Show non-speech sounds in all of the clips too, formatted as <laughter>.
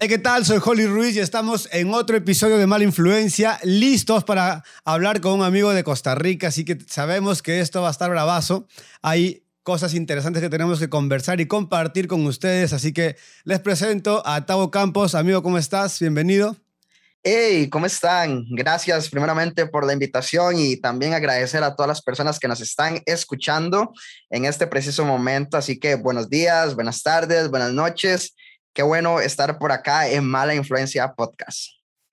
Hey, ¿qué tal? Soy Holly Ruiz y estamos en otro episodio de Mala Influencia, listos para hablar con un amigo de Costa Rica, así que sabemos que esto va a estar bravazo. Hay cosas interesantes que tenemos que conversar y compartir con ustedes, así que les presento a Tavo Campos. Amigo, ¿cómo estás? Bienvenido. Hey, ¿cómo están? Gracias primeramente por la invitación y también agradecer a todas las personas que nos están escuchando en este preciso momento. Así que buenos días, buenas tardes, buenas noches Qué bueno estar por acá en Mala Influencia Podcast.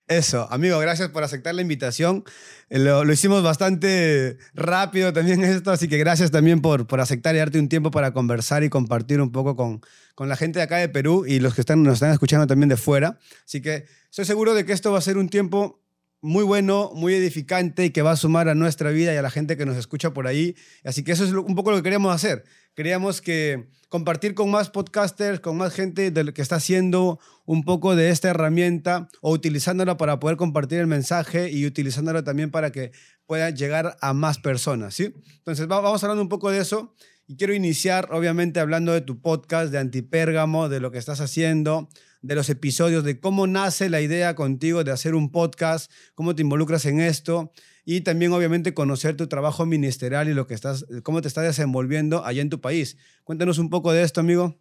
Eso, amigo, gracias por aceptar la invitación. Eh, lo, hicimos bastante rápido también <laughs> esto, así que gracias también por, por aceptar y darte un tiempo para conversar y compartir un poco con, con la gente de acá de Perú y los que están, nos están escuchando también de fuera. Así que estoy seguro de que esto va a ser un tiempo muy bueno, muy edificante y que va a sumar a nuestra vida y a la gente que nos escucha por ahí. Así que eso es un poco lo que queríamos hacer. Queríamos que compartir con más podcasters, con más gente de que está haciendo un poco de esta herramienta o utilizándola para poder compartir el mensaje y utilizándola también para que pueda llegar a más personas, ¿sí? Entonces vamos hablando un poco de eso y quiero iniciar obviamente hablando de tu podcast, de Antipérgamo, de lo que estás haciendo, de los episodios, de cómo nace la idea contigo de hacer un podcast, cómo te involucras en esto y también obviamente conocer tu trabajo ministerial y lo que estás, cómo te estás desenvolviendo allá en tu país. Cuéntanos un poco de esto, amigo.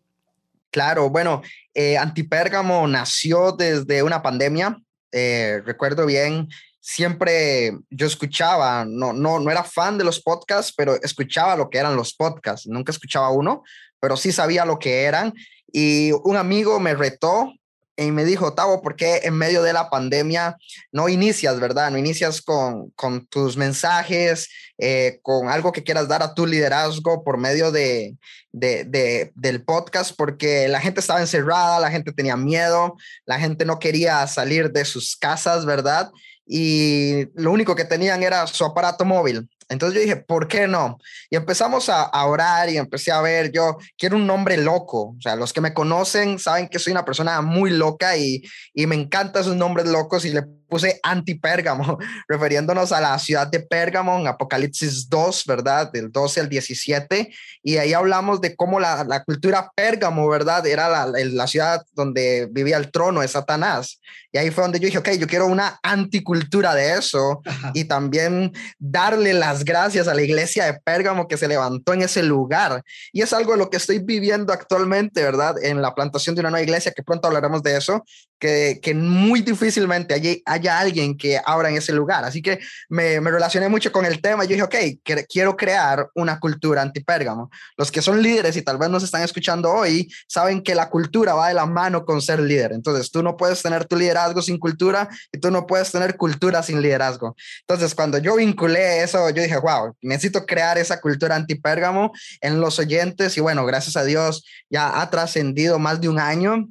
Claro, bueno, eh, Antipérgamo nació desde una pandemia. Eh, recuerdo bien, siempre yo escuchaba, no, no, no era fan de los podcasts, pero escuchaba lo que eran los podcasts. Nunca escuchaba uno, pero sí sabía lo que eran. Y un amigo me retó y me dijo, Tavo, ¿por qué en medio de la pandemia no inicias, verdad? No inicias con, con tus mensajes, eh, con algo que quieras dar a tu liderazgo por medio de, de, del podcast, porque la gente estaba encerrada, la gente tenía miedo, la gente no quería salir de sus casas, ¿verdad? Y lo único que tenían era su aparato móvil. Entonces yo dije, ¿por qué no? Y empezamos a, orar y empecé a ver, yo quiero un nombre loco. O sea, los que me conocen saben que soy una persona muy loca y, y me encantan esos nombres locos y le puse anti-Pérgamo, <laughs> refiriéndonos a la ciudad de Pérgamo en Apocalipsis 2, ¿verdad? Del 12 al 17. Y ahí hablamos de cómo la, la cultura Pérgamo, ¿verdad? Era la, la, ciudad donde vivía el trono de Satanás. Y ahí fue donde yo dije, ok, yo quiero una anticultura de eso y también darle las gracias a la iglesia de Pérgamo que se levantó en ese lugar. Y es algo de lo que estoy viviendo actualmente, ¿verdad? En la plantación de una nueva iglesia, que pronto hablaremos de eso, que, muy difícilmente allí haya alguien que abra en ese lugar. Así que me, relacioné mucho con el tema yo dije, ok, quiero crear una cultura anti-Pérgamo. Los que son líderes y tal vez nos están escuchando hoy saben que la cultura va de la mano con ser líder. Entonces tú no puedes tener tu liderazgo sin cultura y tú no puedes tener cultura sin liderazgo. Entonces cuando yo vinculé eso, yo dije, wow, necesito crear esa cultura anti-Pérgamo en los oyentes y bueno, gracias a Dios ya ha trascendido más de un año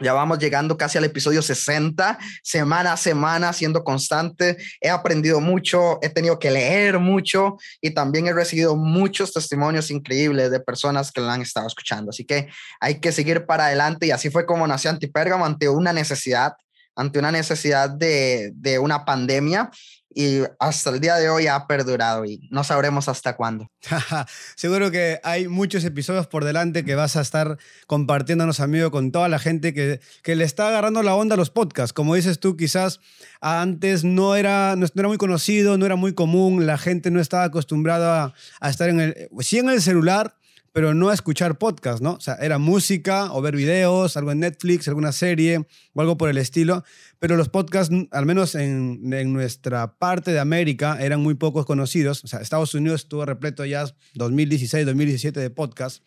ya vamos llegando casi al episodio 60, semana a semana, siendo constante. He aprendido mucho, he tenido que leer mucho y también he recibido muchos testimonios increíbles de personas que lo han estado escuchando. Así que hay que seguir para adelante y así fue como nació Antipérgamo ante una necesidad, ante una necesidad de, de una pandemia y hasta el día de hoy ha perdurado y no sabremos hasta cuándo. <laughs> Seguro que hay muchos episodios por delante que vas a estar compartiéndonos, amigo, con toda la gente que, que le está agarrando la onda a los podcasts. Como dices tú, quizás antes no era, no era muy conocido, no era muy común, la gente no estaba acostumbrada a, estar en el, sí en el celular, pero no a escuchar podcast, ¿no? O sea, era música o ver videos, algo en Netflix, alguna serie o algo por el estilo, pero los podcasts, al menos en, en nuestra parte de América, eran muy pocos conocidos. O sea, Estados Unidos estuvo repleto ya 2016, 2017 de podcasts,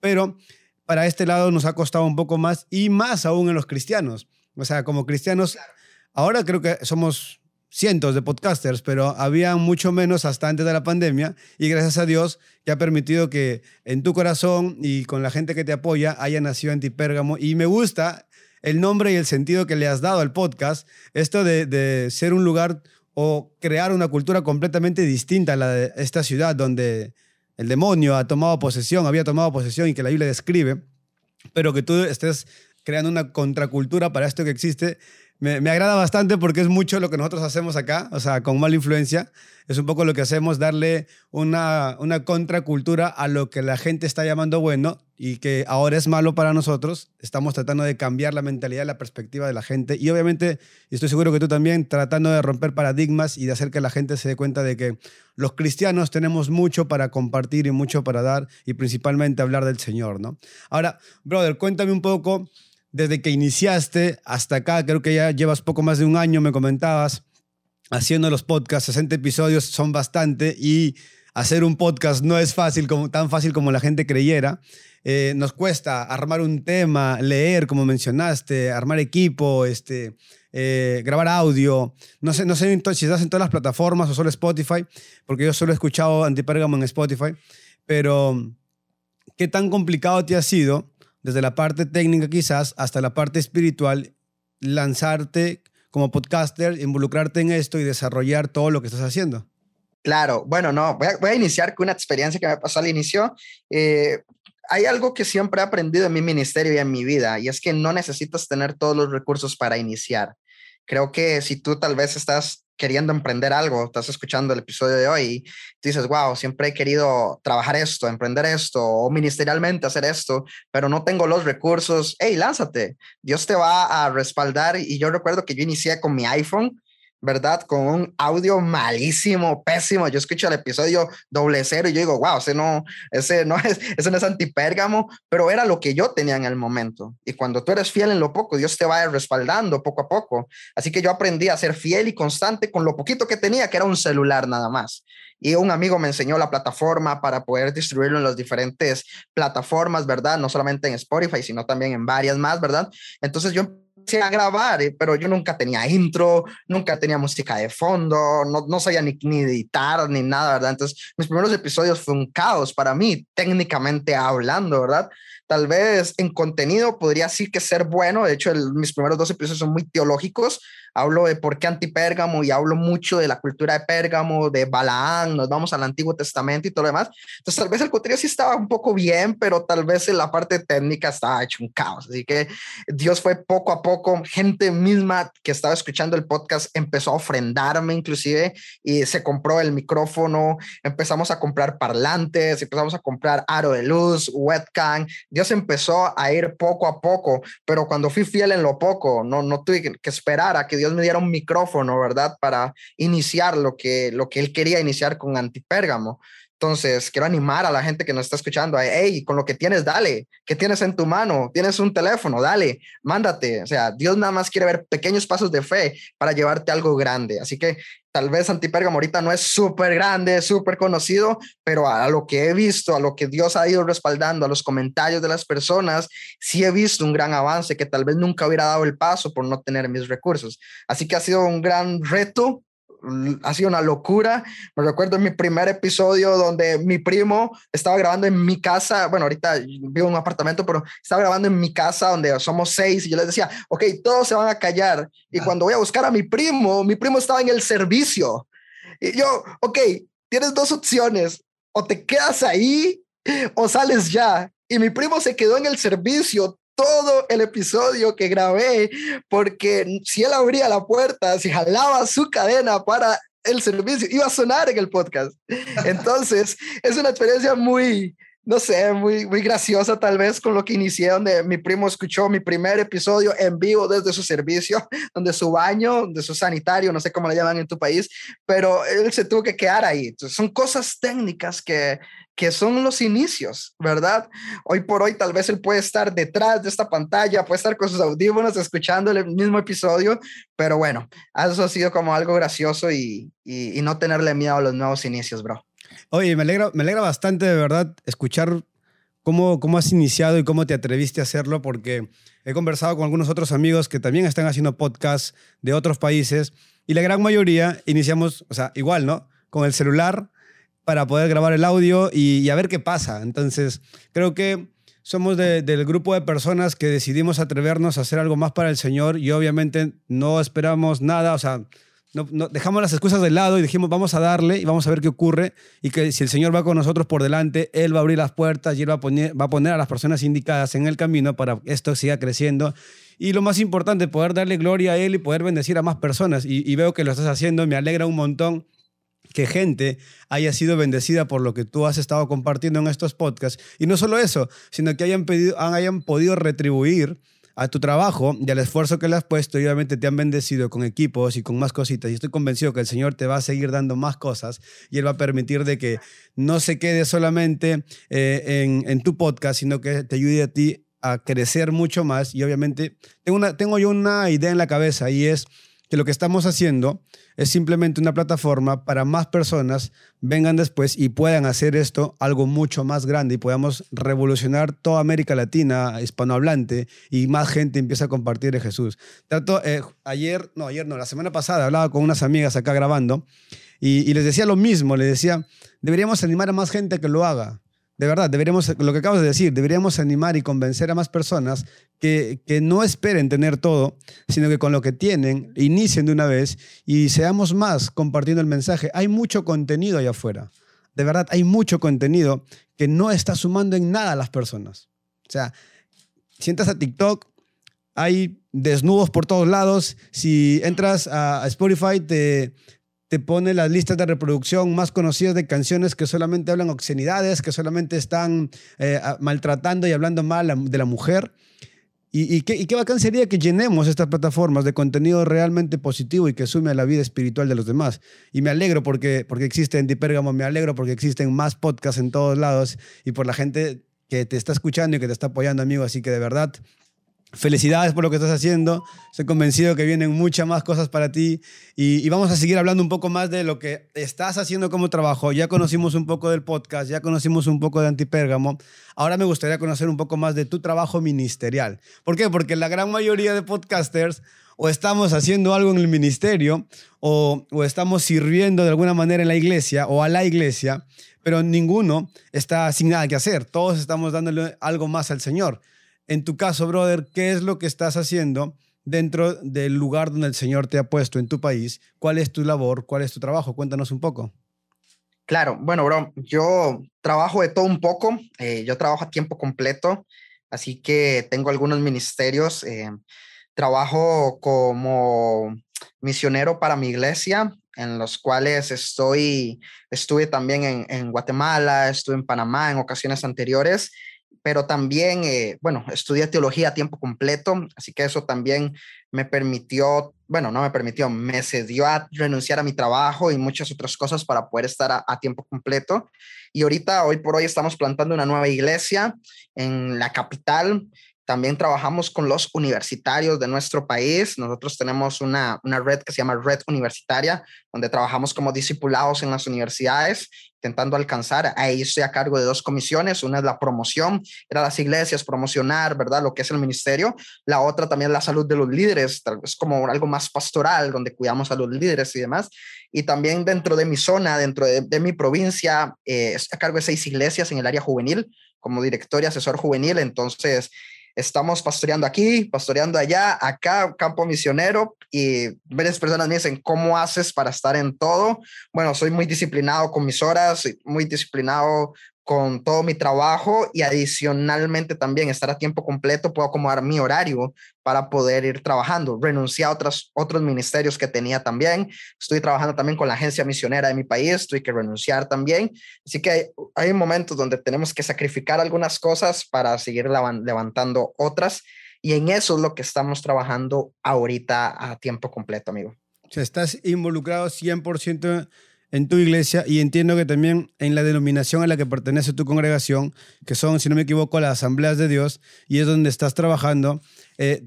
pero para este lado nos ha costado un poco más y más aún en los cristianos. O sea, como cristianos, ahora creo que somos cientos de podcasters, pero había mucho menos hasta antes de la pandemia y gracias a Dios que ha permitido que en tu corazón y con la gente que te apoya haya nacido Antipérgamo y me gusta el nombre y el sentido que le has dado al podcast, esto de, de ser un lugar o crear una cultura completamente distinta a la de esta ciudad donde el demonio ha tomado posesión, había tomado posesión y que la Biblia describe, pero que tú estés creando una contracultura para esto que existe, me, me, agrada bastante porque es mucho lo que nosotros hacemos acá, o sea, con mala influencia. Es un poco lo que hacemos, darle una, una contracultura a lo que la gente está llamando bueno y que ahora es malo para nosotros. Estamos tratando de cambiar la mentalidad, la perspectiva de la gente y obviamente, estoy seguro que tú también, tratando de romper paradigmas y de hacer que la gente se dé cuenta de que los cristianos tenemos mucho para compartir y mucho para dar y principalmente hablar del Señor, ¿no? Ahora, brother, cuéntame un poco desde que iniciaste hasta acá, creo que ya llevas poco más de un año, me comentabas, haciendo los podcasts, 60 episodios son bastante y hacer un podcast no es fácil, como, tan fácil como la gente creyera. Eh, nos cuesta armar un tema, leer, como mencionaste, armar equipo, este, eh, grabar audio. No sé, no sé si estás en todas las plataformas o solo Spotify, porque yo solo he escuchado Antipérgamo en Spotify, pero ¿qué tan complicado te ha sido? Desde la parte técnica quizás hasta la parte espiritual, lanzarte como podcaster, involucrarte en esto y desarrollar todo lo que estás haciendo? Claro, bueno, no, voy a, iniciar con una experiencia que me pasó al inicio. Eh, hay algo que siempre he aprendido en mi ministerio y en mi vida, y es que no necesitas tener todos los recursos para iniciar. Creo que si tú tal vez estás queriendo emprender algo, estás escuchando el episodio de hoy y dices, wow, siempre he querido trabajar esto, emprender esto o ministerialmente hacer esto, pero no tengo los recursos, hey, lánzate, Dios te va a respaldar. Y yo recuerdo que yo inicié con mi iPhone ¿verdad? Con un audio malísimo, pésimo. Yo escucho el episodio doble cero y yo digo, wow, ese no, ese no es, ese no es antipérgamo, pero era lo que yo tenía en el momento. Y cuando tú eres fiel en lo poco, Dios te va respaldando poco a poco. Así que yo aprendí a ser fiel y constante con lo poquito que tenía, que era un celular nada más. Y un amigo me enseñó la plataforma para poder distribuirlo en las diferentes plataformas, ¿verdad? No solamente en Spotify, sino también en varias más, ¿verdad? Entonces yo a grabar, eh, pero yo nunca tenía intro, nunca tenía música de fondo, no, no sabía ni, ni editar ni nada, ¿verdad? Entonces, mis primeros episodios fue un caos para mí, técnicamente hablando, ¿verdad? Tal vez en contenido podría decir que ser bueno, de hecho, mis primeros dos episodios son muy teológicos, hablo de por qué antipérgamo y hablo mucho de la cultura de Pérgamo, de Balaán, nos vamos al Antiguo Testamento y todo lo demás. Entonces, tal vez el contenido sí estaba un poco bien, pero tal vez en la parte técnica estaba hecho un caos. Así que Dios fue poco a poco, gente misma que estaba escuchando el podcast empezó a ofrendarme inclusive y se compró el micrófono, empezamos a comprar parlantes, empezamos a comprar aro de luz, webcam. Dios empezó a ir poco a poco, pero cuando fui fiel en lo poco, no, no tuve que esperar a que Dios me diera un micrófono, ¿verdad? Para iniciar lo que, lo que él quería iniciar con Antipérgamo. Entonces, quiero animar a la gente que nos está escuchando, hey, con lo que tienes, dale, ¿qué tienes en tu mano? Tienes un teléfono, dale, mándate. O sea, Dios nada más quiere ver pequeños pasos de fe para llevarte algo grande. Así que tal vez Antipérgamo ahorita no es súper grande, súper conocido, pero a, lo que he visto, a lo que Dios ha ido respaldando, a los comentarios de las personas, sí he visto un gran avance que tal vez nunca hubiera dado el paso por no tener mis recursos. Así que ha sido un gran reto ha sido una locura. Me recuerdo en mi primer episodio donde mi primo estaba grabando en mi casa. Bueno, ahorita vivo en un apartamento, pero estaba grabando en mi casa donde somos seis y yo les decía, ok, todos se van a callar. Y ah. cuando voy a buscar a mi primo, mi primo estaba en el servicio. Y yo, ok, tienes dos opciones. O te quedas ahí o sales ya. Y mi primo se quedó en el servicio todo el episodio que grabé, porque si él abría la puerta, si jalaba su cadena para el servicio, iba a sonar en el podcast. <laughs> Entonces, es una experiencia muy, no sé, muy, muy graciosa tal vez con lo que inicié, donde mi primo escuchó mi primer episodio en vivo desde su servicio, donde su baño, de su sanitario, no sé cómo le llaman en tu país, pero él se tuvo que quedar ahí. Entonces, son cosas técnicas que, que son los inicios, ¿verdad? Hoy por hoy tal vez él puede estar detrás de esta pantalla, puede estar con sus audífonos escuchando el mismo episodio, pero bueno, eso ha sido como algo gracioso y, y, no tenerle miedo a los nuevos inicios, bro. Oye, me alegra, me alegra bastante de verdad escuchar cómo, cómo has iniciado y cómo te atreviste a hacerlo, porque he conversado con algunos otros amigos que también están haciendo podcasts de otros países y la gran mayoría iniciamos, o sea, igual, ¿no? Con el celular para poder grabar el audio y, a ver qué pasa. Entonces, creo que somos del grupo de personas que decidimos atrevernos a hacer algo más para el Señor y obviamente no esperamos nada, o sea, no, dejamos las excusas de lado y dijimos, vamos a darle y vamos a ver qué ocurre. Y que si el Señor va con nosotros por delante, Él va a abrir las puertas y Él va a poner, a las personas indicadas en el camino para que esto siga creciendo y lo más importante, poder darle gloria a Él y poder bendecir a más personas. Y, y veo que lo estás haciendo, me alegra un montón que gente haya sido bendecida por lo que tú has estado compartiendo en estos podcasts. Y no solo eso, sino que hayan, pedido, hayan podido retribuir a tu trabajo y al esfuerzo que le has puesto y obviamente te han bendecido con equipos y con más cositas. Y estoy convencido que el Señor te va a seguir dando más cosas y Él va a permitir de que no se quede solamente eh, en, en, tu podcast, sino que te ayude a ti a crecer mucho más. Y obviamente tengo, una, tengo yo una idea en la cabeza y es que lo que estamos haciendo es simplemente una plataforma para más personas vengan después y puedan hacer esto algo mucho más grande y podamos revolucionar toda América Latina, hispanohablante, y más gente empieza a compartir de Jesús. Trato, eh, ayer, no, ayer no, la semana pasada hablaba con unas amigas acá grabando y, y les decía lo mismo, les decía, deberíamos animar a más gente a que lo haga. De verdad, deberíamos, lo que acabas de decir, deberíamos animar y convencer a más personas que, que, no esperen tener todo, sino que con lo que tienen, inicien de una vez y seamos más compartiendo el mensaje. Hay mucho contenido allá afuera. De verdad, hay mucho contenido que no está sumando en nada a las personas. O sea, si entras a TikTok, hay desnudos por todos lados. Si entras a Spotify, te, te pone las listas de reproducción más conocidas de canciones que solamente hablan obscenidades, que solamente están eh, maltratando y hablando mal de la mujer. Y, qué, y, bacán sería que llenemos estas plataformas de contenido realmente positivo y que sume a la vida espiritual de los demás. Y me alegro porque, porque existe en Dipérgamo, me alegro porque existen más podcasts en todos lados y por la gente que te está escuchando y que te está apoyando, amigo. Así que de verdad, Felicidades por lo que estás haciendo. Estoy convencido que vienen muchas más cosas para ti y, vamos a seguir hablando un poco más de lo que estás haciendo como trabajo. Ya conocimos un poco del podcast, ya conocimos un poco de Antipérgamo. Ahora me gustaría conocer un poco más de tu trabajo ministerial. ¿Por qué? Porque la gran mayoría de podcasters o estamos haciendo algo en el ministerio o, o estamos sirviendo de alguna manera en la iglesia o a la iglesia, pero ninguno está sin nada que hacer. Todos estamos dándole algo más al Señor. En tu caso, brother, ¿qué es lo que estás haciendo dentro del lugar donde el Señor te ha puesto en tu país? ¿Cuál es tu labor? ¿Cuál es tu trabajo? Cuéntanos un poco. Claro, bueno, bro, yo trabajo de todo un poco. Eh, yo trabajo a tiempo completo, así que tengo algunos ministerios. Eh, trabajo como misionero para mi iglesia, en los cuales estoy, estuve también en, en Guatemala, estuve en Panamá en ocasiones anteriores pero también, eh, bueno, estudié teología a tiempo completo, así que eso también me permitió, bueno, no me permitió, me cedió a renunciar a mi trabajo y muchas otras cosas para poder estar a, a tiempo completo. Y ahorita, hoy por hoy, estamos plantando una nueva iglesia en la capital, también trabajamos con los universitarios de nuestro país. Nosotros tenemos una, una, red que se llama Red Universitaria, donde trabajamos como discipulados en las universidades, intentando alcanzar. Ahí estoy a cargo de dos comisiones. Una es la promoción, era las iglesias, promocionar, ¿verdad? Lo que es el ministerio. La otra también la salud de los líderes, es como algo más pastoral, donde cuidamos a los líderes y demás. Y también dentro de mi zona, dentro de, de mi provincia, eh, estoy a cargo de seis iglesias en el área juvenil como director y asesor juvenil. Entonces, estamos pastoreando aquí, pastoreando allá, acá, campo misionero, y varias personas me dicen, ¿cómo haces para estar en todo? Bueno, soy muy disciplinado con mis horas, muy disciplinado con todo mi trabajo y adicionalmente también estar a tiempo completo, puedo acomodar mi horario para poder ir trabajando. Renuncié a otros, otros ministerios que tenía también. Estoy trabajando también con la agencia misionera de mi país, tuve que renunciar también. Así que hay, hay momentos donde tenemos que sacrificar algunas cosas para seguir levantando otras. Y en eso es lo que estamos trabajando ahorita a tiempo completo, amigo. O sea, estás involucrado 100% en tu iglesia y entiendo que también en la denominación a la que pertenece tu congregación, que son, si no me equivoco, las asambleas de Dios, y es donde estás trabajando. Eh,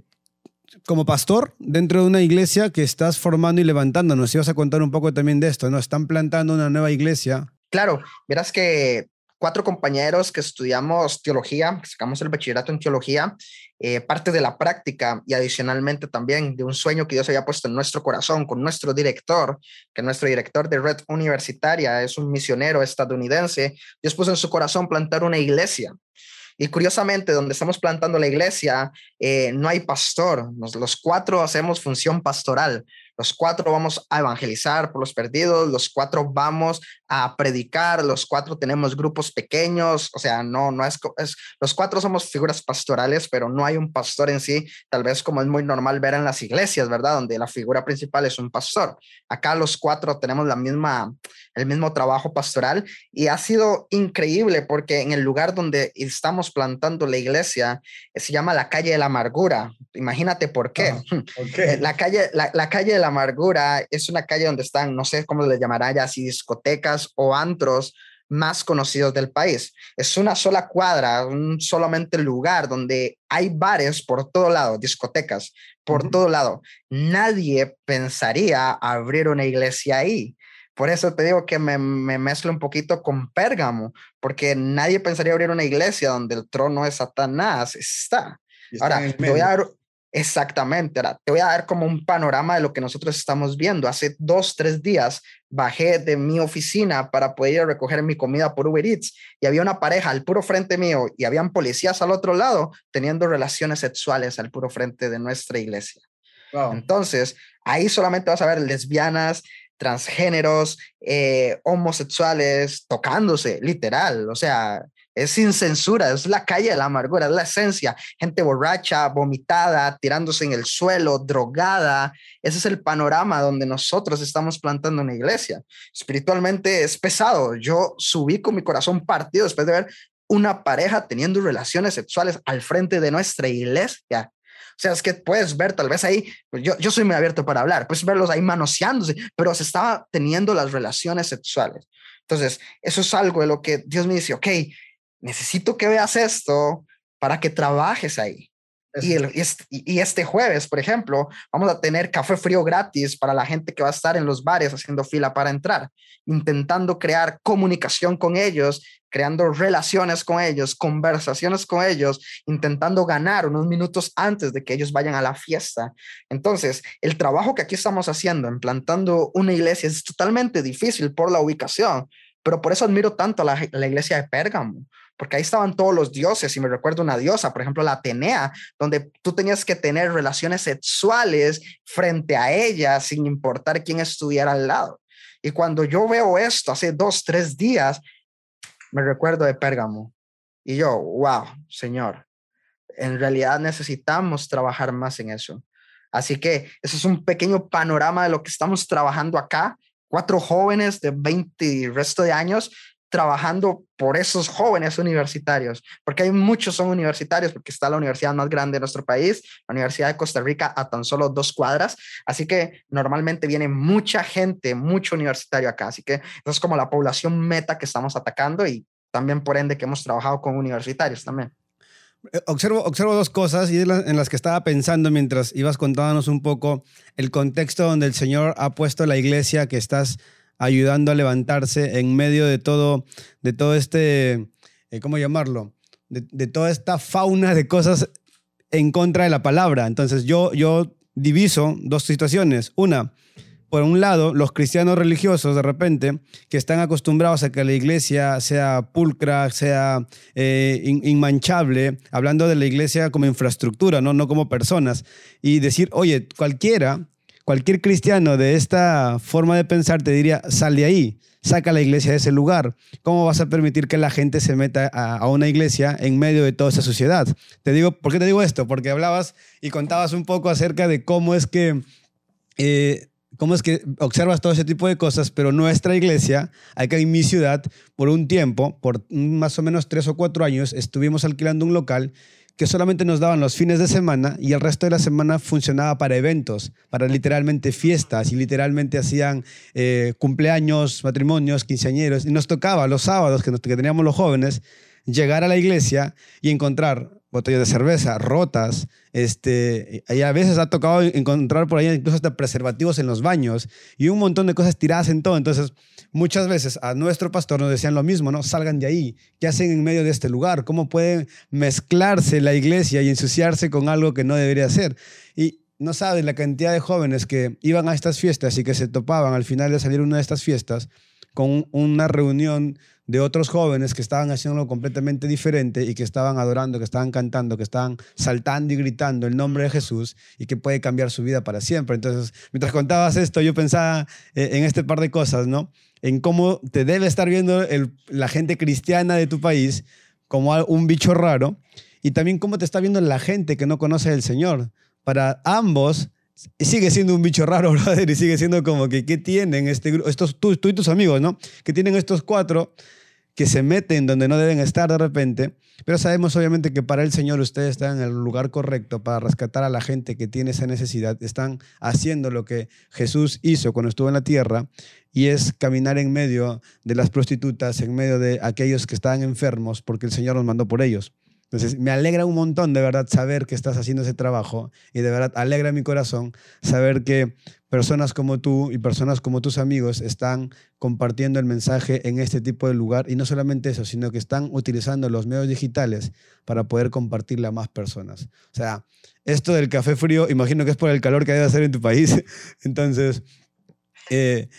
como pastor dentro de una iglesia que estás formando y levantando, nos ibas a contar un poco también de esto, ¿no? Están plantando una nueva iglesia. Claro, verás que cuatro compañeros que estudiamos teología, que sacamos el bachillerato en teología, eh, parte de la práctica y adicionalmente también de un sueño que Dios había puesto en nuestro corazón con nuestro director, que nuestro director de Red Universitaria es un misionero estadounidense. Dios puso en su corazón plantar una iglesia. Y curiosamente, donde estamos plantando la iglesia, eh, no hay pastor. los cuatro hacemos función pastoral. Los cuatro vamos a evangelizar por los perdidos, los cuatro vamos a predicar, los cuatro tenemos grupos pequeños, o sea, no, no es, es, los cuatro somos figuras pastorales, pero no hay un pastor en sí, tal vez como es muy normal ver en las iglesias, ¿verdad? Donde la figura principal es un pastor. Acá los cuatro tenemos la misma, el mismo trabajo pastoral y ha sido increíble porque en el lugar donde estamos plantando la iglesia eh, se llama la calle de la amargura. Imagínate por qué. Ah, <laughs> eh, la, calle, la, la calle de la amargura es una calle donde están, no sé cómo le llamará ya, si discotecas o antros más conocidos del país. Es una sola cuadra, un solamente lugar donde hay bares por todo lado, discotecas por todo lado. Nadie pensaría abrir una iglesia ahí. Por eso te digo que me, me mezclo un poquito con Pérgamo, porque nadie pensaría abrir una iglesia donde el trono de Satanás está. Ahora, te voy a dar Exactamente, te voy a dar como un panorama de lo que nosotros estamos viendo. Hace dos, tres días bajé de mi oficina para poder ir a recoger mi comida por Uber Eats y había una pareja al puro frente mío y habían policías al otro lado teniendo relaciones sexuales al puro frente de nuestra iglesia. Entonces, ahí solamente vas a ver lesbianas, transgéneros, eh, homosexuales tocándose, literal. O sea, es sin censura, es la calle de la amargura, es la esencia. Gente borracha, vomitada, tirándose en el suelo, drogada. Ese es el panorama donde nosotros estamos plantando una iglesia. Espiritualmente es pesado. Yo subí con mi corazón partido después de ver una pareja teniendo relaciones sexuales al frente de nuestra iglesia. O sea, es que puedes ver tal vez ahí, pues yo, yo soy muy abierto para hablar, puedes verlos ahí manoseándose, pero se estaba teniendo las relaciones sexuales. Entonces, eso es algo de lo que Dios me dice, ok, necesito que veas esto para que trabajes ahí. Y, y, este jueves, por ejemplo, vamos a tener café frío gratis para la gente que va a estar en los bares haciendo fila para entrar, intentando crear comunicación con ellos, creando relaciones con ellos, conversaciones con ellos, intentando ganar unos minutos antes de que ellos vayan a la fiesta. Entonces, el trabajo que aquí estamos haciendo, implantando una iglesia, es totalmente difícil por la ubicación, pero por eso admiro tanto la, la iglesia de Pérgamo, porque ahí estaban todos los dioses, y me recuerdo una diosa, por ejemplo, la Atenea, donde tú tenías que tener relaciones sexuales frente a ella sin importar quién estuviera al lado. Y cuando yo veo esto hace dos, tres días, me recuerdo de Pérgamo. Y yo, wow, Señor, en realidad necesitamos trabajar más en eso. Así que eso es un pequeño panorama de lo que estamos trabajando acá. Cuatro jóvenes de 20 y resto de años trabajando por esos jóvenes universitarios, porque hay muchos son universitarios, porque está la universidad más grande de nuestro país, la Universidad de Costa Rica, a tan solo dos cuadras, así que normalmente viene mucha gente, mucho universitario acá, así que eso es como la población meta que estamos atacando y también por ende que hemos trabajado con universitarios también. Eh, observo, observo dos cosas y en las que estaba pensando mientras ibas contándonos un poco el contexto donde el Señor ha puesto la iglesia que estás ayudando a levantarse en medio de todo, de todo este, eh, ¿cómo llamarlo? De, toda esta fauna de cosas en contra de la palabra. Entonces yo, yo diviso dos situaciones. Una, por un lado, los cristianos religiosos de repente, que están acostumbrados a que la iglesia sea pulcra, sea eh, inmanchable, hablando de la iglesia como infraestructura, ¿no? no como personas, y decir, oye, cualquiera Cualquier cristiano de esta forma de pensar te diría, sal de ahí, saca la iglesia de ese lugar. ¿Cómo vas a permitir que la gente se meta a, una iglesia en medio de toda esa sociedad? Te digo, ¿por qué te digo esto? Porque hablabas y contabas un poco acerca de cómo es que... Eh, cómo es que observas todo ese tipo de cosas, pero nuestra iglesia, acá en mi ciudad, por un tiempo, por más o menos tres o cuatro años, estuvimos alquilando un local que solamente nos daban los fines de semana y el resto de la semana funcionaba para eventos, para literalmente fiestas y literalmente hacían eh, cumpleaños, matrimonios, quinceañeros. Y nos tocaba los sábados que, que teníamos los jóvenes llegar a la iglesia y encontrar botellas de cerveza rotas. Este, y a veces ha tocado encontrar por ahí incluso hasta preservativos en los baños y un montón de cosas tiradas en todo. Entonces, muchas veces a nuestro pastor nos decían lo mismo, ¿no? Salgan de ahí. ¿Qué hacen en medio de este lugar? ¿Cómo puede mezclarse la iglesia y ensuciarse con algo que no debería ser? Y no saben la cantidad de jóvenes que iban a estas fiestas y que se topaban al final de salir una de estas fiestas con una reunión de otros jóvenes que estaban haciéndolo completamente diferente y que estaban adorando, que estaban cantando, que estaban saltando y gritando el nombre de Jesús y que puede cambiar su vida para siempre. Entonces, mientras contabas esto, yo pensaba eh, en este par de cosas, ¿no? En cómo te debe estar viendo la gente cristiana de tu país como un bicho raro y también cómo te está viendo la gente que no conoce al Señor. Para ambos, sigue siendo un bicho raro, <laughs> brother, y sigue siendo como que, ¿qué tienen este grupo? Estos, tú, tú y tus amigos, ¿no? Que tienen estos cuatro que se meten donde no deben estar de repente, pero sabemos obviamente que para el Señor ustedes están en el lugar correcto para rescatar a la gente que tiene esa necesidad, están haciendo lo que Jesús hizo cuando estuvo en la tierra y es caminar en medio de las prostitutas, en medio de aquellos que estaban enfermos, porque el Señor los mandó por ellos. Entonces, me alegra un montón de verdad saber que estás haciendo ese trabajo y de verdad alegra mi corazón saber que personas como tú y personas como tus amigos están compartiendo el mensaje en este tipo de lugar y no solamente eso, sino que están utilizando los medios digitales para poder compartirle a más personas. O sea, esto del café frío, imagino que es por el calor que debe hacer en tu país. <laughs> Entonces, eh,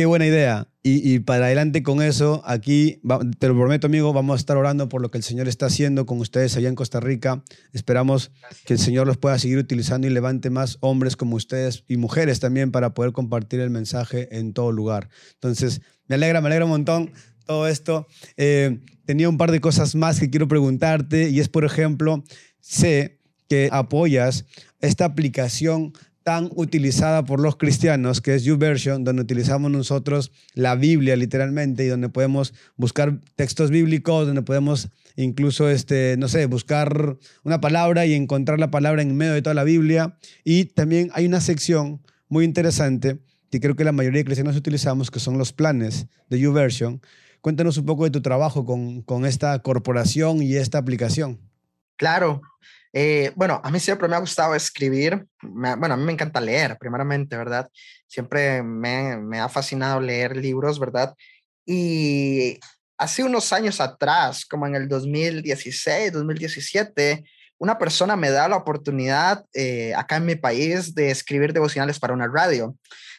Qué buena idea. Y, para adelante con eso, aquí, te lo prometo, amigo, vamos a estar orando por lo que el Señor está haciendo con ustedes allá en Costa Rica. Esperamos que el Señor los pueda seguir utilizando y levante más hombres como ustedes y mujeres también para poder compartir el mensaje en todo lugar. Entonces, me alegra, me alegra un montón todo esto. Eh, tenía un par de cosas más que quiero preguntarte y es, por ejemplo, sé que apoyas esta aplicación tan utilizada por los cristianos, que es YouVersion, donde utilizamos nosotros la Biblia literalmente y donde podemos buscar textos bíblicos, donde podemos incluso, este, no sé, buscar una palabra y encontrar la palabra en medio de toda la Biblia. Y también hay una sección muy interesante que creo que la mayoría de cristianos utilizamos, que son los planes de YouVersion. Cuéntanos un poco de tu trabajo con, con esta corporación y esta aplicación. Claro, eh, bueno, a mí siempre me ha gustado escribir. bueno, a mí me encanta leer, primeramente, ¿verdad? Siempre me, ha fascinado leer libros, ¿verdad? Y hace unos años atrás, como en el 2016, 2017, una persona me da la oportunidad eh, acá en mi país de escribir devocionales para una radio.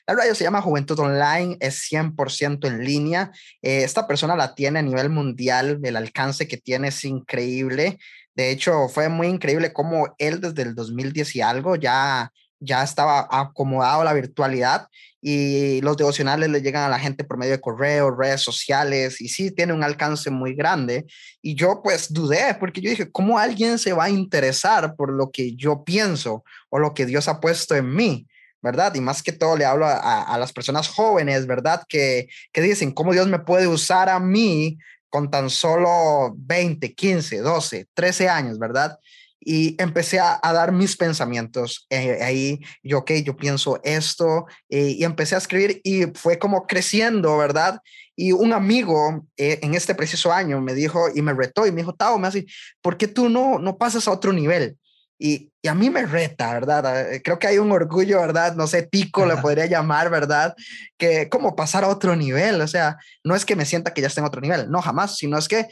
La radio se llama Juventud Online, es 100% en línea. Eh, esta persona la tiene a nivel mundial, el alcance que tiene es increíble. De hecho, fue muy increíble cómo él desde el 2010 y algo ya, ya estaba acomodado a la virtualidad y los devocionales le llegan a la gente por medio de correo, redes sociales y sí tiene un alcance muy grande. Y yo pues dudé porque yo dije, ¿cómo alguien se va a interesar por lo que yo pienso o lo que Dios ha puesto en mí? ¿verdad? Y más que todo le hablo a, a, las personas jóvenes, ¿verdad? Que, que dicen, ¿cómo Dios me puede usar a mí con tan solo 20, 15, 12, 13 años, ¿verdad? Y empecé a, dar mis pensamientos. Eh, ahí yo, ok, yo pienso esto eh, y empecé a escribir y fue como creciendo, ¿verdad? Y un amigo eh, en este preciso año me dijo y me retó y me dijo, Tao, me hace, ¿por qué tú no, no pasas a otro nivel? Y, y, a mí me reta, ¿verdad? Eh, creo que hay un orgullo, ¿verdad? No sé, pico le podría llamar, ¿verdad? Que como pasar a otro nivel, o sea, no es que me sienta que ya esté en otro nivel, no, jamás, sino es que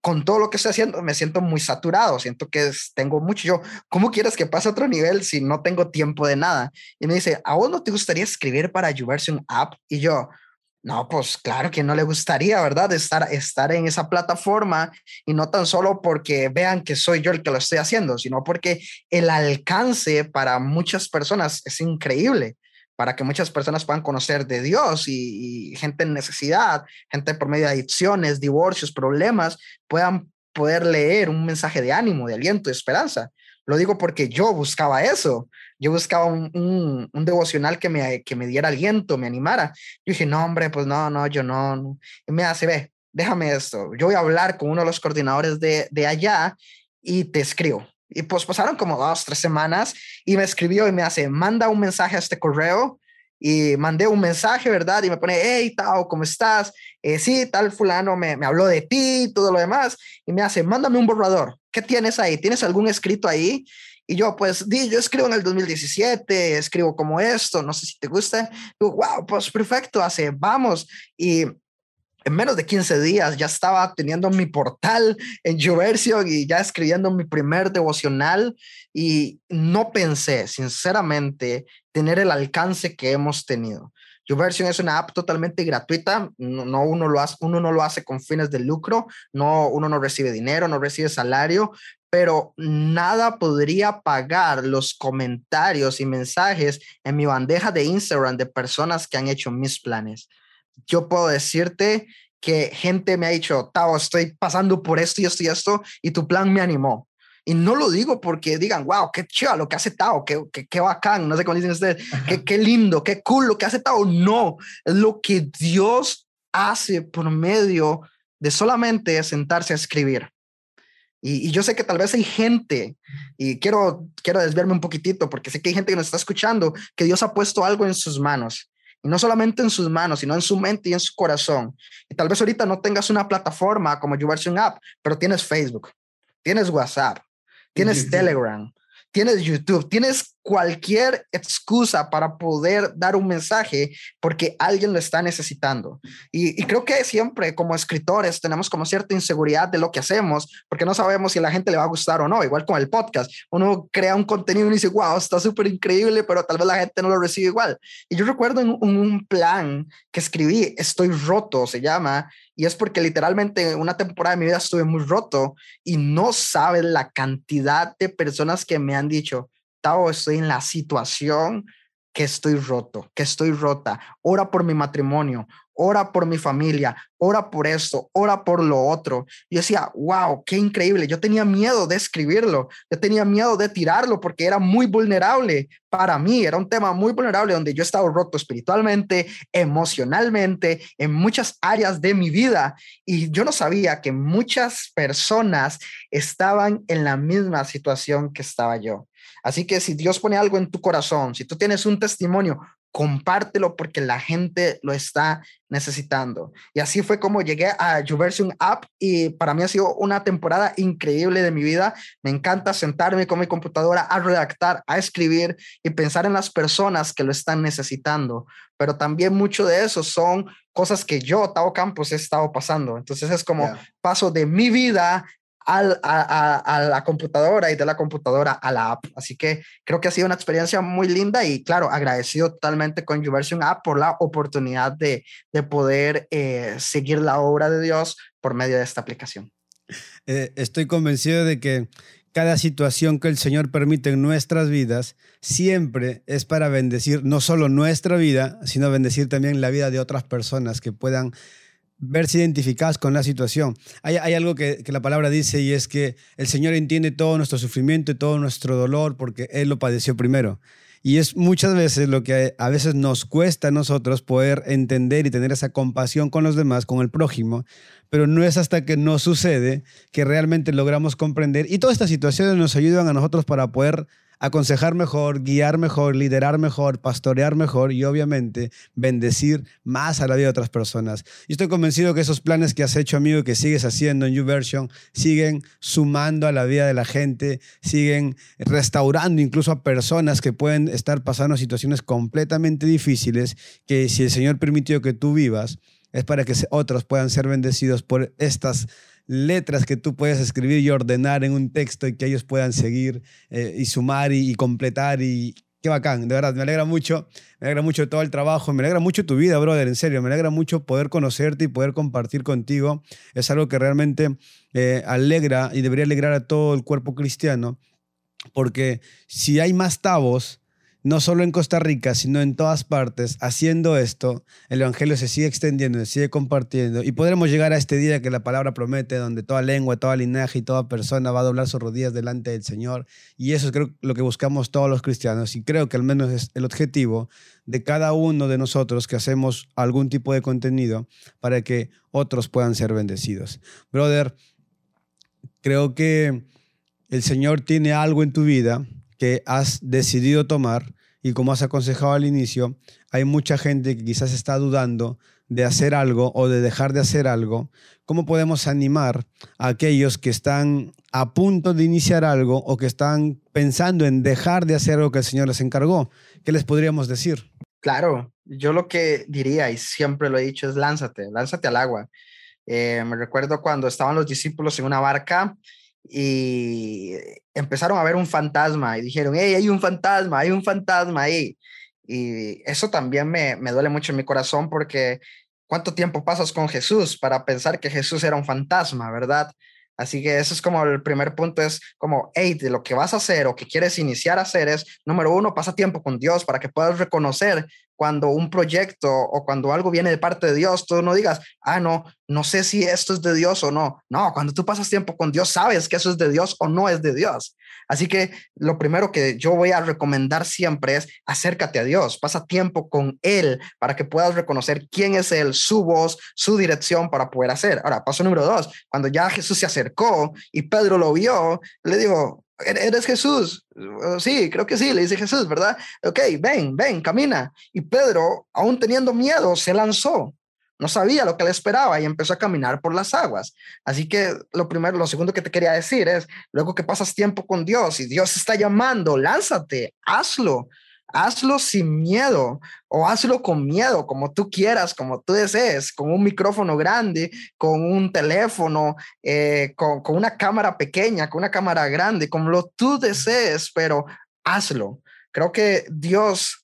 con todo lo que estoy haciendo me siento muy saturado, siento que tengo mucho. Yo, ¿cómo quieres que pase a otro nivel si no tengo tiempo de nada? Y me dice, ¿a vos no te gustaría escribir para un App? Y yo, no, pues claro que no le gustaría, ¿verdad? Estar, estar en esa plataforma y no tan solo porque vean que soy yo el que lo estoy haciendo, sino porque el alcance para muchas personas es increíble, para que muchas personas puedan conocer de Dios y, y gente en necesidad, gente por medio de adicciones, divorcios, problemas, puedan poder leer un mensaje de ánimo, de aliento, de esperanza. Lo digo porque yo buscaba eso. Yo buscaba un, un, devocional que me, que me diera aliento, me animara. Yo dije, no, hombre, pues no, no, yo no. Y me hace, ve, déjame esto. Yo voy a hablar con uno de los coordinadores de, de allá y te escribo. Y pues pasaron como dos, tres semanas y me escribió y me hace, manda un mensaje a este correo y mandé un mensaje, ¿verdad? Y me pone, hey, Tao, ¿cómo estás? Eh, sí, tal fulano me, me habló de ti y todo lo demás. Y me hace, mándame un borrador. ¿Qué tienes ahí? ¿Tienes algún escrito ahí? Y yo, pues, di, yo escribo en el 2017, escribo como esto, no sé si te gusta. Digo, wow, pues perfecto, hace, vamos. Y en menos de 15 días ya estaba teniendo mi portal en YouVersion y ya escribiendo mi primer devocional y no pensé, sinceramente, tener el alcance que hemos tenido. YouVersion es una app totalmente gratuita, no, uno, lo hace, uno no lo hace con fines de lucro, no, uno no recibe dinero, no recibe salario, pero nada podría pagar los comentarios y mensajes en mi bandeja de Instagram de personas que han hecho mis planes. Yo puedo decirte que gente me ha dicho, Tao, estoy pasando por esto y esto y esto, y tu plan me animó. Y no lo digo porque digan, wow, qué chido lo que hace Tao, qué, qué, qué bacán, no sé cómo dicen ustedes, qué, qué lindo, qué cool lo que hace Tao. No, es lo que Dios hace por medio de solamente sentarse a escribir. Y, yo sé que tal vez hay gente, y quiero, quiero desviarme un poquitito, porque sé que hay gente que nos está escuchando, que Dios ha puesto algo en sus manos. Y no solamente en sus manos, sino en su mente y en su corazón. Y tal vez ahorita no tengas una plataforma como YouVersion App, pero tienes Facebook, tienes WhatsApp, tienes Telegram, tienes YouTube, tienes cualquier excusa para poder dar un mensaje porque alguien lo está necesitando. Y, creo que siempre como escritores tenemos como cierta inseguridad de lo que hacemos porque no sabemos si a la gente le va a gustar o no. Igual con el podcast, uno crea un contenido y dice, wow, está súper increíble, pero tal vez la gente no lo recibe igual. Y yo recuerdo en un plan que escribí, Estoy roto, se llama, y es porque literalmente una temporada de mi vida estuve muy roto y no sabes la cantidad de personas que me han dicho, Tao, estoy en la situación que estoy roto, que estoy rota. Ora por mi matrimonio, ora por mi familia, ora por esto, ora por lo otro. Yo decía, wow, qué increíble. Yo tenía miedo de escribirlo, yo tenía miedo de tirarlo porque era muy vulnerable para mí, era un tema muy vulnerable donde yo estaba roto espiritualmente, emocionalmente, en muchas áreas de mi vida. Y yo no sabía que muchas personas estaban en la misma situación que estaba yo. Así que si Dios pone algo en tu corazón, si tú tienes un testimonio, compártelo porque la gente lo está necesitando. Y así fue como llegué a YouVersion App y para mí ha sido una temporada increíble de mi vida. Me encanta sentarme con mi computadora a redactar, a escribir y pensar en las personas que lo están necesitando. Pero también mucho de eso son cosas que yo, Tao Campos, he estado pasando. Entonces es como paso de mi vida a, la computadora y de la computadora a la app. Así que creo que ha sido una experiencia muy linda y claro, agradecido totalmente con YouVersion App por la oportunidad de, poder eh, seguir la obra de Dios por medio de esta aplicación. Eh, estoy convencido de que cada situación que el Señor permite en nuestras vidas siempre es para bendecir no solo nuestra vida, sino bendecir también la vida de otras personas que puedan verse identificadas con la situación. Hay, algo que, la palabra dice y es que el Señor entiende todo nuestro sufrimiento y todo nuestro dolor porque Él lo padeció primero. Y es muchas veces lo que a veces nos cuesta a nosotros poder entender y tener esa compasión con los demás, con el prójimo, pero no es hasta que no sucede que realmente logramos comprender. Y todas estas situaciones nos ayudan a nosotros para poder aconsejar mejor, guiar mejor, liderar mejor, pastorear mejor y obviamente bendecir más a la vida de otras personas. Y estoy convencido que esos planes que has hecho, amigo, que sigues haciendo en YouVersion, siguen sumando a la vida de la gente, siguen restaurando incluso a personas que pueden estar pasando situaciones completamente difíciles, que si el Señor permitió que tú vivas, es para que otros puedan ser bendecidos por estas letras que tú puedes escribir y ordenar en un texto y que ellos puedan seguir eh, y sumar y, completar y qué bacán, de verdad, me alegra mucho, me alegra mucho todo el trabajo, me alegra mucho tu vida, brother, en serio, me alegra mucho poder conocerte y poder compartir contigo, es algo que realmente eh, alegra y debería alegrar a todo el cuerpo cristiano, porque si hay más tabos, no solo en Costa Rica, sino en todas partes, haciendo esto, el Evangelio se sigue extendiendo, se sigue compartiendo y podremos llegar a este día que la palabra promete, donde toda lengua, toda linaje y toda persona va a doblar sus rodillas delante del Señor. Y eso es creo, lo que buscamos todos los cristianos y creo que al menos es el objetivo de cada uno de nosotros que hacemos algún tipo de contenido para que otros puedan ser bendecidos. Brother, creo que el Señor tiene algo en tu vida que has decidido tomar y como has aconsejado al inicio, hay mucha gente que quizás está dudando de hacer algo o de dejar de hacer algo. ¿Cómo podemos animar a aquellos que están a punto de iniciar algo o que están pensando en dejar de hacer lo que el Señor les encargó? ¿Qué les podríamos decir? Claro, yo lo que diría, y siempre lo he dicho, es lánzate, lánzate al agua. Eh, me recuerdo cuando estaban los discípulos en una barca y empezaron a ver un fantasma y dijeron, hey, hay un fantasma, hay un fantasma ahí. Y eso también me, me duele mucho en mi corazón porque ¿cuánto tiempo pasas con Jesús para pensar que Jesús era un fantasma, verdad? Así que eso es como el primer punto, es como, hey, de lo que vas a hacer o que quieres iniciar a hacer es, número uno, pasa tiempo con Dios para que puedas reconocer cuando un proyecto o cuando algo viene de parte de Dios, tú no digas, ah, no, no sé si esto es de Dios o no. No, cuando tú pasas tiempo con Dios, sabes que eso es de Dios o no es de Dios. Así que lo primero que yo voy a recomendar siempre es acércate a Dios, pasa tiempo con Él para que puedas reconocer quién es Él, su voz, su dirección para poder hacer. Ahora, paso número dos, cuando ya Jesús se acercó y Pedro lo vio, le dijo, ¿Eres Jesús? Oh, sí, creo que sí, le dice Jesús, ¿verdad? Ok, ven, ven, camina. Y Pedro, aún teniendo miedo, se lanzó. No sabía lo que le esperaba y empezó a caminar por las aguas. Así que lo primero, lo segundo que te quería decir es, luego que pasas tiempo con Dios y Dios está llamando, lánzate, hazlo hazlo sin miedo o hazlo con miedo, como tú quieras, como tú desees, con un micrófono grande, con un teléfono, eh, con, con, una cámara pequeña, con una cámara grande, como lo tú desees, pero hazlo. Creo que Dios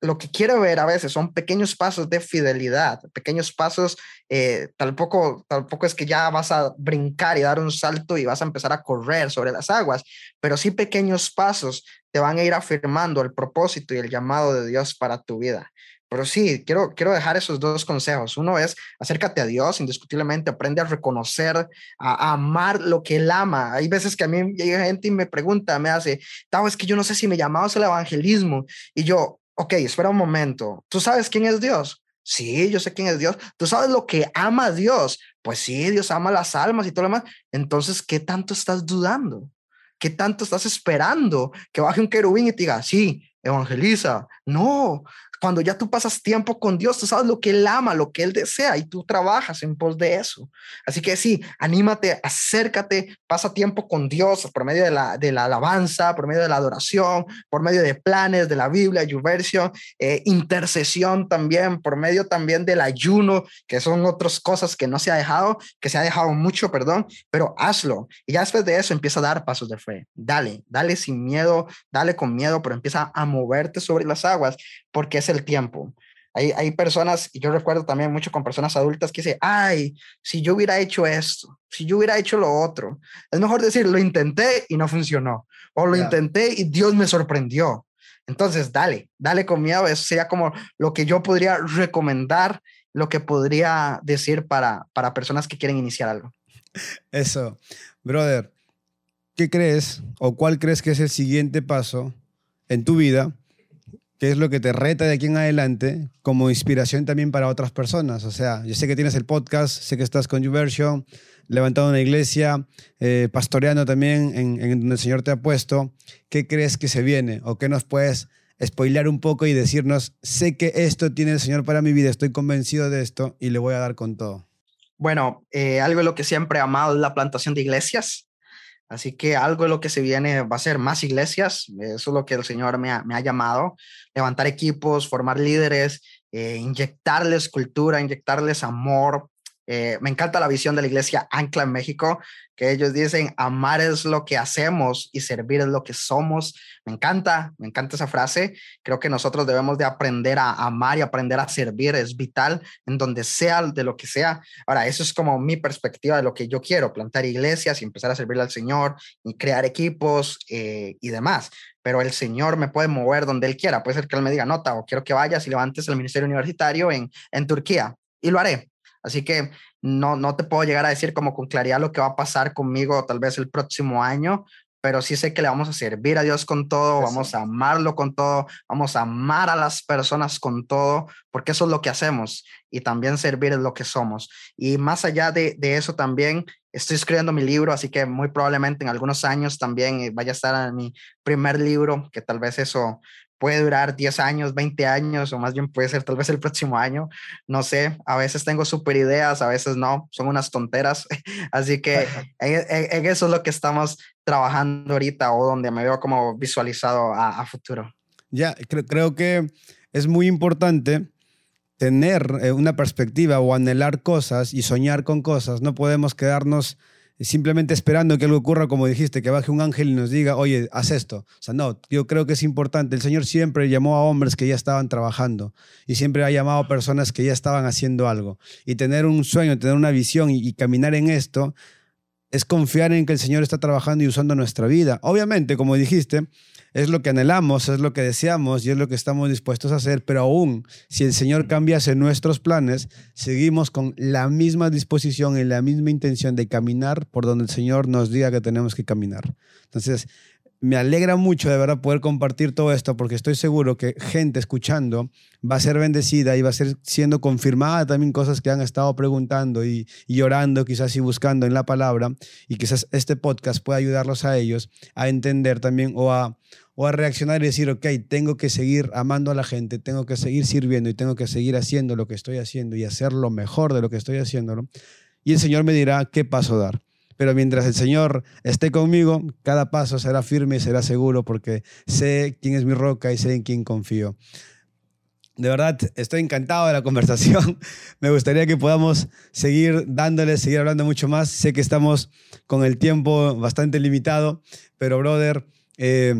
lo que quiere ver a veces son pequeños pasos de fidelidad, pequeños pasos, eh, tampoco, tampoco es que ya vas a brincar y dar un salto y vas a empezar a correr sobre las aguas, pero sí pequeños pasos te van a ir afirmando el propósito y el llamado de Dios para tu vida. Pero sí, quiero, quiero dejar esos dos consejos. Uno es acércate a Dios, indiscutiblemente, aprende a reconocer, a, amar lo que Él ama. Hay veces que a mí llega gente y me pregunta, me hace, Tao, es que yo no sé si me llamamos el evangelismo. Y yo, ok, espera un momento, ¿tú sabes quién es Dios? Sí, yo sé quién es Dios. ¿Tú sabes lo que ama Dios? Pues sí, Dios ama las almas y todo lo demás. Entonces, ¿qué tanto estás dudando? ¿Qué tanto estás esperando que baje un querubín y te diga, sí, evangeliza? No, cuando ya tú pasas tiempo con Dios, tú sabes lo que Él ama, lo que Él desea y tú trabajas en pos de eso. Así que sí, anímate, acércate, pasa tiempo con Dios por medio de la, de la alabanza, por medio de la adoración, por medio de planes de la Biblia, YouVersion, eh, intercesión también, por medio también del ayuno, que son otras cosas que no se ha dejado, que se ha dejado mucho, perdón, pero hazlo. Y ya después de eso empieza a dar pasos de fe. Dale, dale sin miedo, dale con miedo, pero empieza a moverte sobre las aguas porque es el tiempo. Hay, hay personas, y yo recuerdo también mucho con personas adultas que dicen, ay, si yo hubiera hecho esto, si yo hubiera hecho lo otro, es mejor decir, lo intenté y no funcionó, o lo intenté y Dios me sorprendió. Entonces, dale, dale con miedo, eso sería como lo que yo podría recomendar, lo que podría decir para, para personas que quieren iniciar algo. Eso, brother, ¿qué crees o cuál crees que es el siguiente paso en tu vida qué es lo que te reta de aquí en adelante como inspiración también para otras personas. O sea, yo sé que tienes el podcast, sé que estás con YouVersion, levantado una iglesia, eh, pastoreando también en, en, donde el Señor te ha puesto. ¿Qué crees que se viene? ¿O qué nos puedes spoilear un poco y decirnos, sé que esto tiene el Señor para mi vida, estoy convencido de esto y le voy a dar con todo? Bueno, eh, algo de lo que siempre he amado es la plantación de iglesias. Así que algo de lo que se viene va a ser más iglesias. Eso es lo que el Señor me ha, llamado. Levantar equipos, formar líderes, eh, inyectarles cultura, inyectarles amor, eh, me encanta la visión de la iglesia Ancla en México, que ellos dicen, amar es lo que hacemos y servir es lo que somos. Me encanta, me encanta esa frase. Creo que nosotros debemos de aprender a amar y aprender a servir. Es vital en donde sea, de lo que sea. Ahora, eso es como mi perspectiva de lo que yo quiero, plantar iglesias y empezar a servirle al Señor y crear equipos eh, y demás pero el Señor me puede mover donde Él quiera. Puede ser que Él me diga, nota, o quiero que vayas y levantes el ministerio universitario en, en Turquía. Y lo haré. Así que no, no te puedo llegar a decir como con claridad lo que va a pasar conmigo tal vez el próximo año, pero sí sé que le vamos a servir a Dios con todo, vamos a amarlo con todo, vamos a amar a las personas con todo, porque eso es lo que hacemos y también servir es lo que somos. Y más allá de, de eso también, estoy escribiendo mi libro, así que muy probablemente en algunos años también eh, vaya a estar en mi primer libro, que tal vez eso puede durar 10 años, 20 años, o más bien puede ser tal vez el próximo año, no sé, a veces tengo super ideas, a veces no, son unas tonteras, <laughs> así que <laughs> en, eso es lo que estamos trabajando ahorita o donde me veo como visualizado a, futuro. Ya, creo que es muy importante tener eh, una perspectiva o anhelar cosas y soñar con cosas, no podemos quedarnos simplemente esperando que algo ocurra, como dijiste, que baje un ángel y nos diga, oye, haz esto. O sea, no, yo creo que es importante. El Señor siempre llamó a hombres que ya estaban trabajando y siempre ha llamado a personas que ya estaban haciendo algo. Y tener un sueño, tener una visión y, y caminar en esto es confiar en que el Señor está trabajando y usando nuestra vida. Obviamente, como dijiste, es lo que anhelamos, es lo que deseamos y es lo que estamos dispuestos a hacer, pero aún si el Señor cambiase nuestros planes, seguimos con la misma disposición y la misma intención de caminar por donde el Señor nos diga que tenemos que caminar. Entonces, me alegra mucho de verdad poder compartir todo esto porque estoy seguro que gente escuchando va a ser bendecida y va a ser siendo confirmada también cosas que han estado preguntando y, y quizás y buscando en la palabra y quizás este podcast pueda ayudarlos a ellos a entender también o a, o a reaccionar y decir, ok, tengo que seguir amando a la gente, tengo que seguir sirviendo y tengo que seguir haciendo lo que estoy haciendo y hacer lo mejor de lo que estoy haciendo. Y el Señor me dirá qué paso dar pero mientras el Señor esté conmigo, cada paso será firme y será seguro porque sé quién es mi roca y sé en quién confío. De verdad, estoy encantado de la <laughs> conversación. Me gustaría que podamos seguir dándole, seguir hablando mucho más. Sé que estamos con el tiempo bastante limitado, pero brother, eh,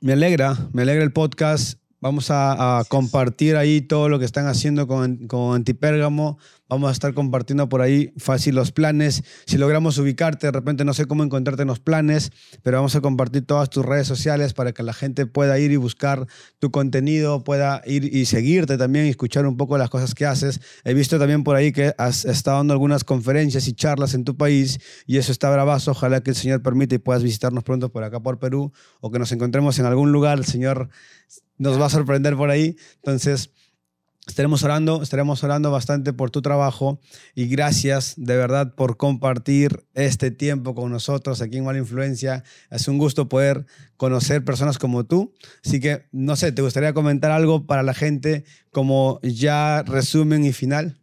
me alegra, me alegra el podcast. Vamos a, compartir ahí todo lo que están haciendo con, con Antipérgamo. Vamos a estar compartiendo por ahí fácil los planes. Si logramos ubicarte, de repente no sé cómo encontrarte en los planes, pero vamos a compartir todas tus redes sociales para que la gente pueda ir y buscar tu contenido, pueda ir y seguirte también y escuchar un poco las cosas que haces. He visto también por ahí que has estado dando algunas conferencias y charlas en tu país y eso está bravazo. Ojalá que el Señor permita y puedas visitarnos pronto por acá por Perú o que nos encontremos en algún lugar. El Señor nos va a sorprender por ahí. Entonces, Estaremos orando, estaremos orando bastante por tu trabajo y gracias de verdad por compartir este tiempo con nosotros aquí en Mala Influencia. Es un gusto poder conocer personas como tú. Así que, no sé, ¿te gustaría comentar algo para la gente como ya resumen y final?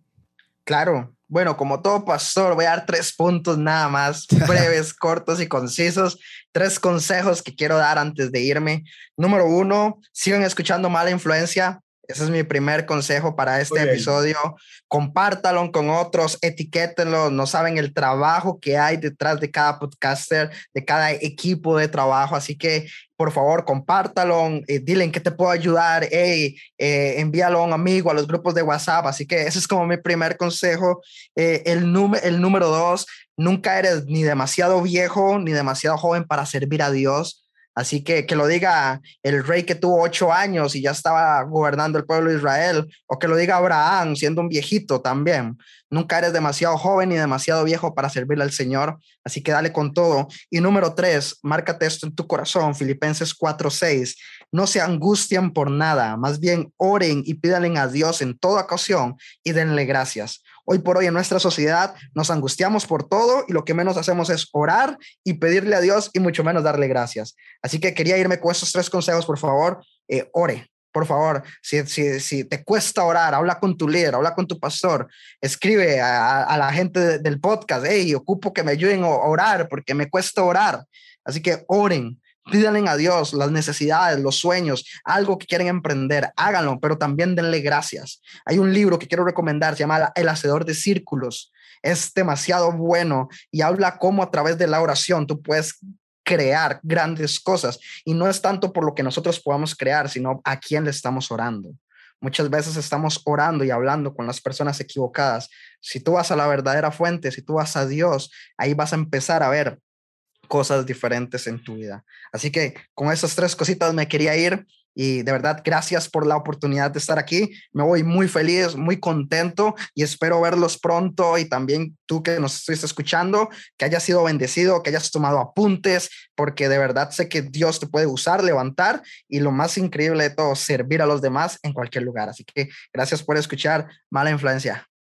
Claro. Bueno, como todo pastor, voy a dar tres puntos nada más, <laughs> breves, cortos y concisos. Tres consejos que quiero dar antes de irme. Número uno, sigan escuchando Mala Influencia ese es mi primer consejo para este episodio. Compártalo con otros, etiquétenlo. No saben el trabajo que hay detrás de cada podcaster, de cada equipo de trabajo. Así que, por favor, compártalo. Eh, dile en qué te puedo ayudar. Hey, eh, envíalo a un amigo, a los grupos de WhatsApp. Así que ese es como mi primer consejo. Eh, el, el número dos, nunca eres ni demasiado viejo ni demasiado joven para servir a Dios Así que que lo diga el rey que tuvo ocho años y ya estaba gobernando el pueblo de Israel, o que lo diga Abraham siendo un viejito también. Nunca eres demasiado joven ni demasiado viejo para servirle al Señor, así que dale con todo. Y número tres, márcate esto en tu corazón, Filipenses 4:6. No se angustien por nada, más bien oren y pídanle a Dios en toda ocasión y denle gracias Hoy por hoy en nuestra sociedad nos angustiamos por todo y lo que menos hacemos es orar y pedirle a Dios y mucho menos darle gracias. Así que quería irme con esos tres consejos, por favor, eh, ore. Por favor, si, si, si, te cuesta orar, habla con tu líder, habla con tu pastor, escribe a, la gente del podcast, hey, ocupo que me ayuden a orar porque me cuesta orar. Así que oren, Pídanle a Dios las necesidades, los sueños, algo que quieren emprender, háganlo, pero también denle gracias. Hay un libro que quiero recomendar, se llama El Hacedor de Círculos. Es demasiado bueno y habla cómo a través de la oración tú puedes crear grandes cosas. Y no es tanto por lo que nosotros podamos crear, sino a quién le estamos orando. Muchas veces estamos orando y hablando con las personas equivocadas. Si tú vas a la verdadera fuente, si tú vas a Dios, ahí vas a empezar a ver cosas diferentes en tu vida. Así que con esas tres cositas me quería ir y de verdad gracias por la oportunidad de estar aquí. Me voy muy feliz, muy contento y espero verlos pronto y también tú que nos estás escuchando, que hayas sido bendecido, que hayas tomado apuntes, porque de verdad sé que Dios te puede usar, levantar y lo más increíble de todo, servir a los demás en cualquier lugar. Así que gracias por escuchar Mala Influencia.